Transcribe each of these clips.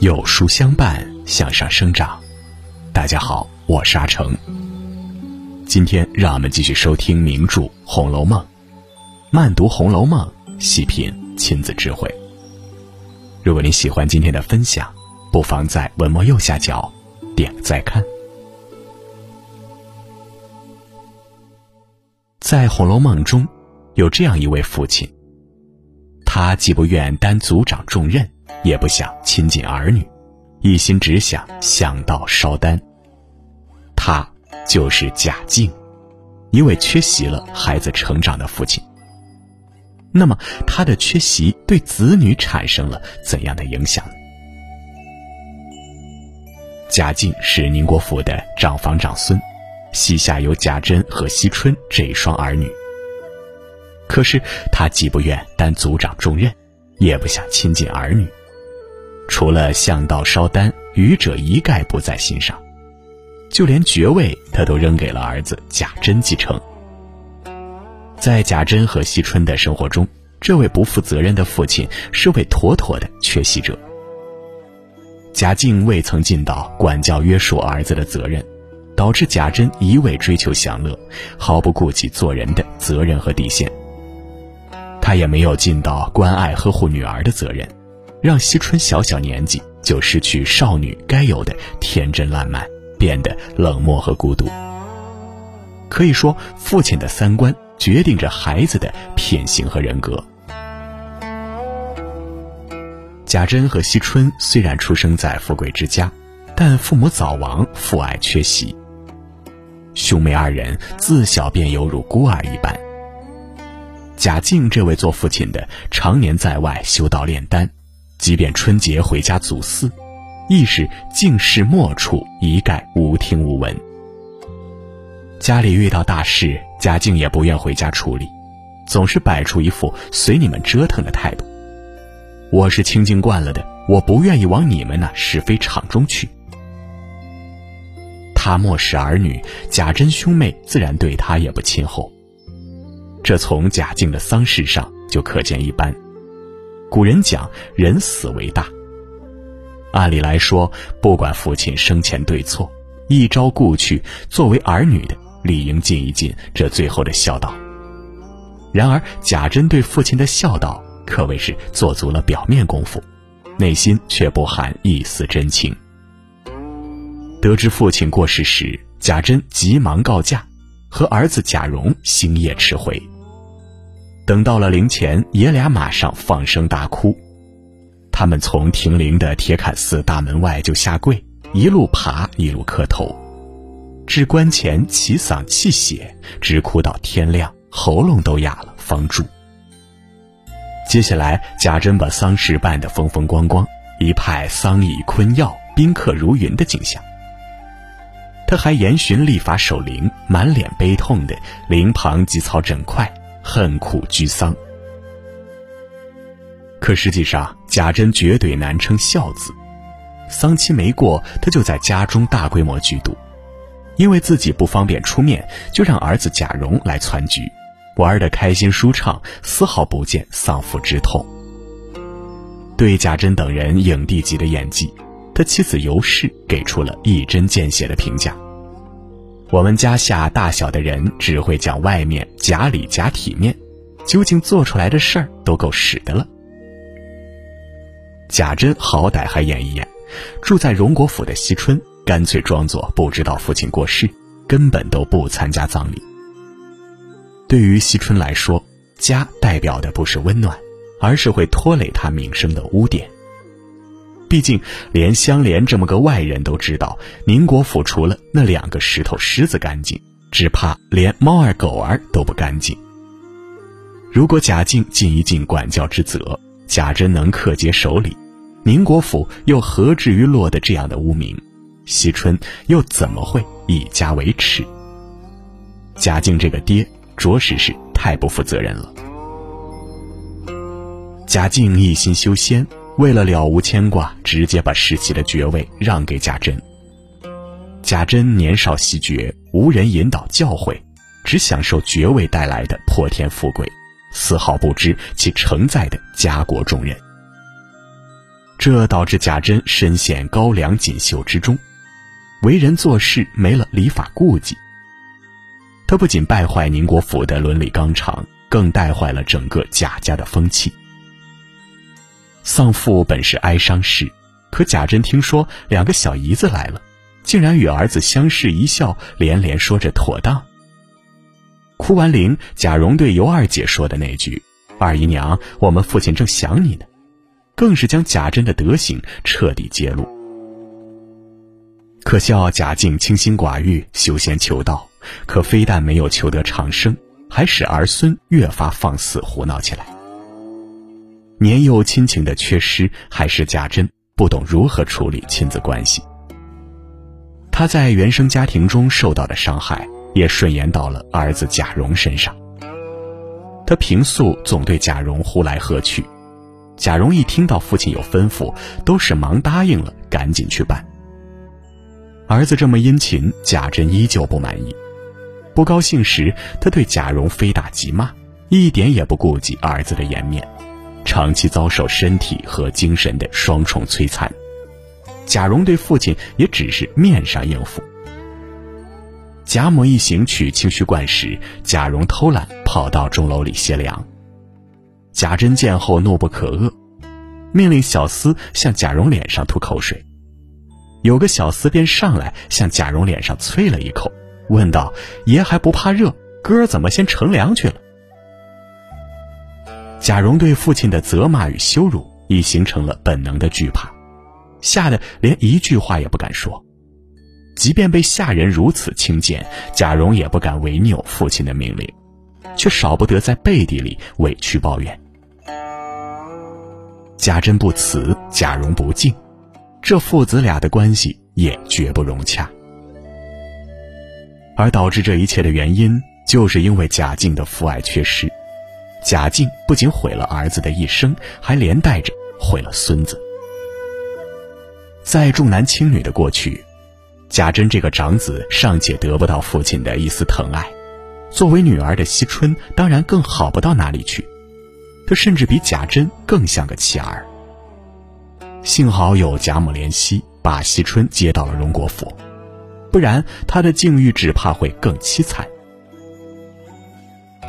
有书相伴，向上生长。大家好，我是阿成。今天让我们继续收听名著《红楼梦》，慢读《红楼梦》，细品亲子智慧。如果您喜欢今天的分享，不妨在文末右下角点个再看。在《红楼梦》中，有这样一位父亲，他既不愿担族长重任，也不想亲近儿女，一心只想香道烧丹。他就是贾敬，一位缺席了孩子成长的父亲。那么，他的缺席对子女产生了怎样的影响？贾敬是宁国府的长房长孙。膝下有贾珍和惜春这一双儿女。可是他既不愿担族长重任，也不想亲近儿女，除了向道烧丹，余者一概不在心上。就连爵位，他都扔给了儿子贾珍继承。在贾珍和惜春的生活中，这位不负责任的父亲是位妥妥的缺席者。贾敬未曾尽到管教约束儿子的责任。导致贾珍一味追求享乐，毫不顾及做人的责任和底线。他也没有尽到关爱呵护女儿的责任，让惜春小小年纪就失去少女该有的天真烂漫，变得冷漠和孤独。可以说，父亲的三观决定着孩子的品行和人格。贾珍和惜春虽然出生在富贵之家，但父母早亡，父爱缺席。兄妹二人自小便犹如孤儿一般。贾敬这位做父亲的，常年在外修道炼丹，即便春节回家祖祀，亦是静室默处，一概无听无闻。家里遇到大事，贾敬也不愿回家处理，总是摆出一副随你们折腾的态度。我是清静惯了的，我不愿意往你们那是非场中去。他漠视儿女，贾珍兄妹自然对他也不亲厚。这从贾敬的丧事上就可见一斑。古人讲“人死为大”，按理来说，不管父亲生前对错，一朝故去，作为儿女的理应尽一尽这最后的孝道。然而，贾珍对父亲的孝道可谓是做足了表面功夫，内心却不含一丝真情。得知父亲过世时，贾珍急忙告假，和儿子贾蓉星夜驰回。等到了灵前，爷俩马上放声大哭。他们从亭陵的铁槛寺大门外就下跪，一路爬一路磕头，至棺前齐嗓泣血，直哭到天亮，喉咙都哑了方住。接下来，贾珍把丧事办得风风光光，一派丧仪坤耀、宾客如云的景象。他还严巡立法守灵，满脸悲痛的灵旁积草整块，恨苦居丧。可实际上，贾珍绝对难称孝子。丧期没过，他就在家中大规模聚赌，因为自己不方便出面，就让儿子贾蓉来攒局，玩得开心舒畅，丝毫不见丧父之痛。对贾珍等人影帝级的演技。他妻子尤氏给出了一针见血的评价：“我们家下大小的人只会讲外面假里假体面，究竟做出来的事儿都够使的了。”贾珍好歹还演一演，住在荣国府的惜春干脆装作不知道父亲过世，根本都不参加葬礼。对于惜春来说，家代表的不是温暖，而是会拖累他名声的污点。毕竟，连香莲这么个外人都知道，宁国府除了那两个石头狮子干净，只怕连猫儿狗儿都不干净。如果贾敬尽一尽管教之责，贾珍能克节守礼，宁国府又何至于落得这样的污名？惜春又怎么会以家为耻？贾敬这个爹，着实是太不负责任了。贾敬一心修仙。为了了无牵挂，直接把世袭的爵位让给贾珍。贾珍年少习爵，无人引导教诲，只享受爵位带来的破天富贵，丝毫不知其承载的家国重任。这导致贾珍深陷高粱锦绣之中，为人做事没了礼法顾忌。他不仅败坏宁国府的伦理纲常，更带坏了整个贾家的风气。丧父本是哀伤事，可贾珍听说两个小姨子来了，竟然与儿子相视一笑，连连说着妥当。哭完灵，贾蓉对尤二姐说的那句：“二姨娘，我们父亲正想你呢。”更是将贾珍的德行彻底揭露。可笑贾静清心寡欲、修仙求道，可非但没有求得长生，还使儿孙越发放肆胡闹起来。年幼亲情的缺失，还是贾珍不懂如何处理亲子关系。他在原生家庭中受到的伤害，也顺延到了儿子贾蓉身上。他平素总对贾蓉呼来喝去。贾蓉一听到父亲有吩咐，都是忙答应了，赶紧去办。儿子这么殷勤，贾珍依旧不满意。不高兴时，他对贾蓉非打即骂，一点也不顾及儿子的颜面，长期遭受身体和精神的双重摧残。贾蓉对父亲也只是面上应付。贾母一行去清虚观时，贾蓉偷懒跑到钟楼里歇凉。贾珍见后怒不可遏，命令小厮向贾蓉脸上吐口水。有个小厮便上来向贾蓉脸上啐了一口，问道：“爷还不怕热？哥怎么先乘凉去了？”贾蓉对父亲的责骂与羞辱已形成了本能的惧怕，吓得连一句话也不敢说。即便被下人如此轻贱，贾蓉也不敢违拗父亲的命令，却少不得在背地里委屈抱怨。贾珍不辞，贾蓉不敬，这父子俩的关系也绝不融洽。而导致这一切的原因，就是因为贾静的父爱缺失。贾静不仅毁了儿子的一生，还连带着毁了孙子。在重男轻女的过去，贾珍这个长子尚且得不到父亲的一丝疼爱，作为女儿的惜春当然更好不到哪里去。他甚至比贾珍更像个弃儿。幸好有贾母怜惜，把惜春接到了荣国府，不然他的境遇只怕会更凄惨。《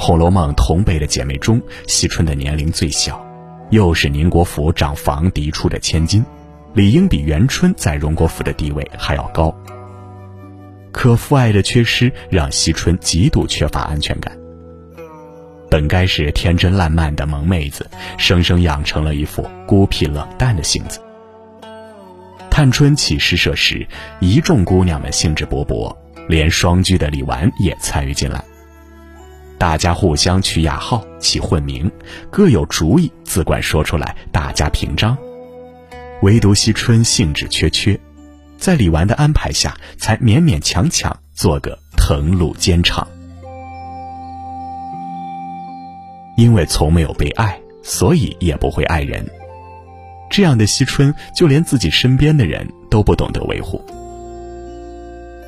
红楼梦》同辈的姐妹中，惜春的年龄最小，又是宁国府长房嫡出的千金，理应比元春在荣国府的地位还要高。可父爱的缺失，让惜春极度缺乏安全感。本该是天真烂漫的萌妹子，生生养成了一副孤僻冷淡的性子。探春起诗社时，一众姑娘们兴致勃勃，连双居的李纨也参与进来。大家互相取雅号、起混名，各有主意，自管说出来，大家评章。唯独惜春兴致缺缺，在李纨的安排下，才勉勉强强做个誊录监场。因为从没有被爱，所以也不会爱人。这样的惜春，就连自己身边的人都不懂得维护。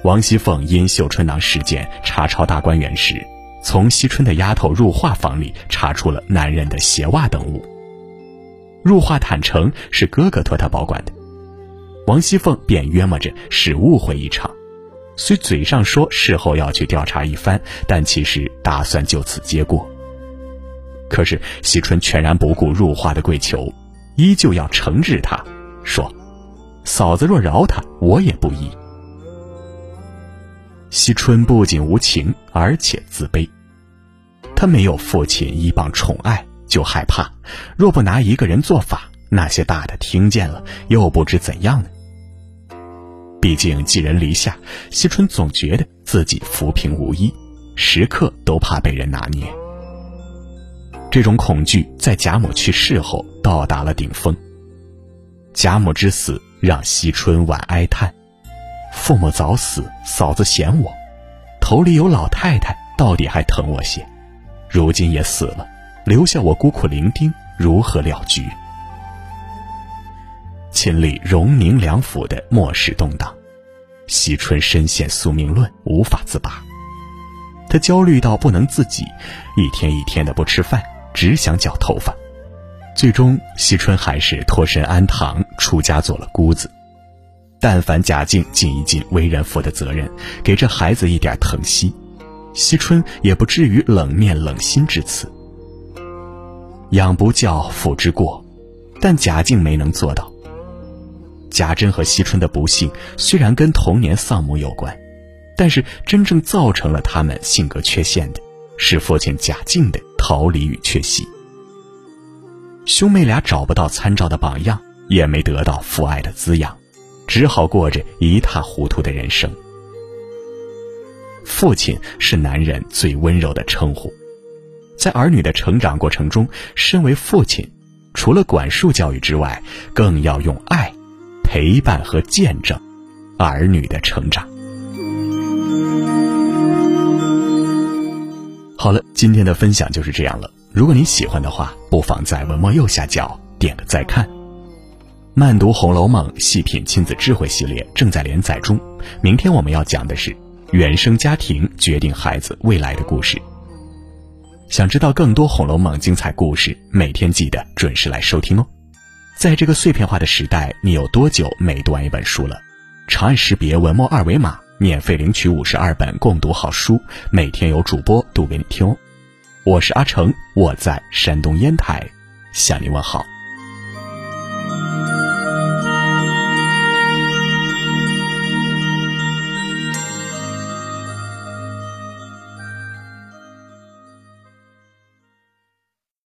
王熙凤因绣春囊事件查抄大观园时，从惜春的丫头入画房里查出了男人的鞋袜等物。入画坦诚是哥哥托他保管的，王熙凤便约摸着是误会一场，虽嘴上说事后要去调查一番，但其实打算就此结过。可是惜春全然不顾入画的跪求，依旧要惩治他，说：“嫂子若饶他，我也不依。”惜春不仅无情，而且自卑。他没有父亲一帮宠爱，就害怕，若不拿一个人做法，那些大的听见了又不知怎样呢？毕竟寄人篱下，惜春总觉得自己浮萍无依，时刻都怕被人拿捏。这种恐惧在贾母去世后到达了顶峰。贾母之死让惜春晚哀叹：“父母早死，嫂子嫌我，头里有老太太，到底还疼我些。如今也死了，留下我孤苦伶仃，如何了局？”亲历荣宁两府的末世动荡，惜春深陷宿命论，无法自拔。他焦虑到不能自己，一天一天的不吃饭，只想绞头发。最终，惜春还是脱身安堂，出家做了姑子。但凡贾静尽一尽为人父的责任，给这孩子一点疼惜，惜春也不至于冷面冷心至此。养不教，父之过，但贾静没能做到。贾珍和惜春的不幸虽然跟童年丧母有关，但是真正造成了他们性格缺陷的，是父亲贾静的逃离与缺席。兄妹俩找不到参照的榜样，也没得到父爱的滋养。只好过着一塌糊涂的人生。父亲是男人最温柔的称呼，在儿女的成长过程中，身为父亲，除了管束教育之外，更要用爱陪伴和见证儿女的成长。好了，今天的分享就是这样了。如果你喜欢的话，不妨在文末右下角点个再看。慢读《红楼梦》细品亲子智慧系列正在连载中，明天我们要讲的是原生家庭决定孩子未来的故事。想知道更多《红楼梦》精彩故事，每天记得准时来收听哦。在这个碎片化的时代，你有多久没读完一本书了？长按识别文末二维码，免费领取五十二本共读好书，每天有主播读给你听哦。我是阿成，我在山东烟台，向你问好。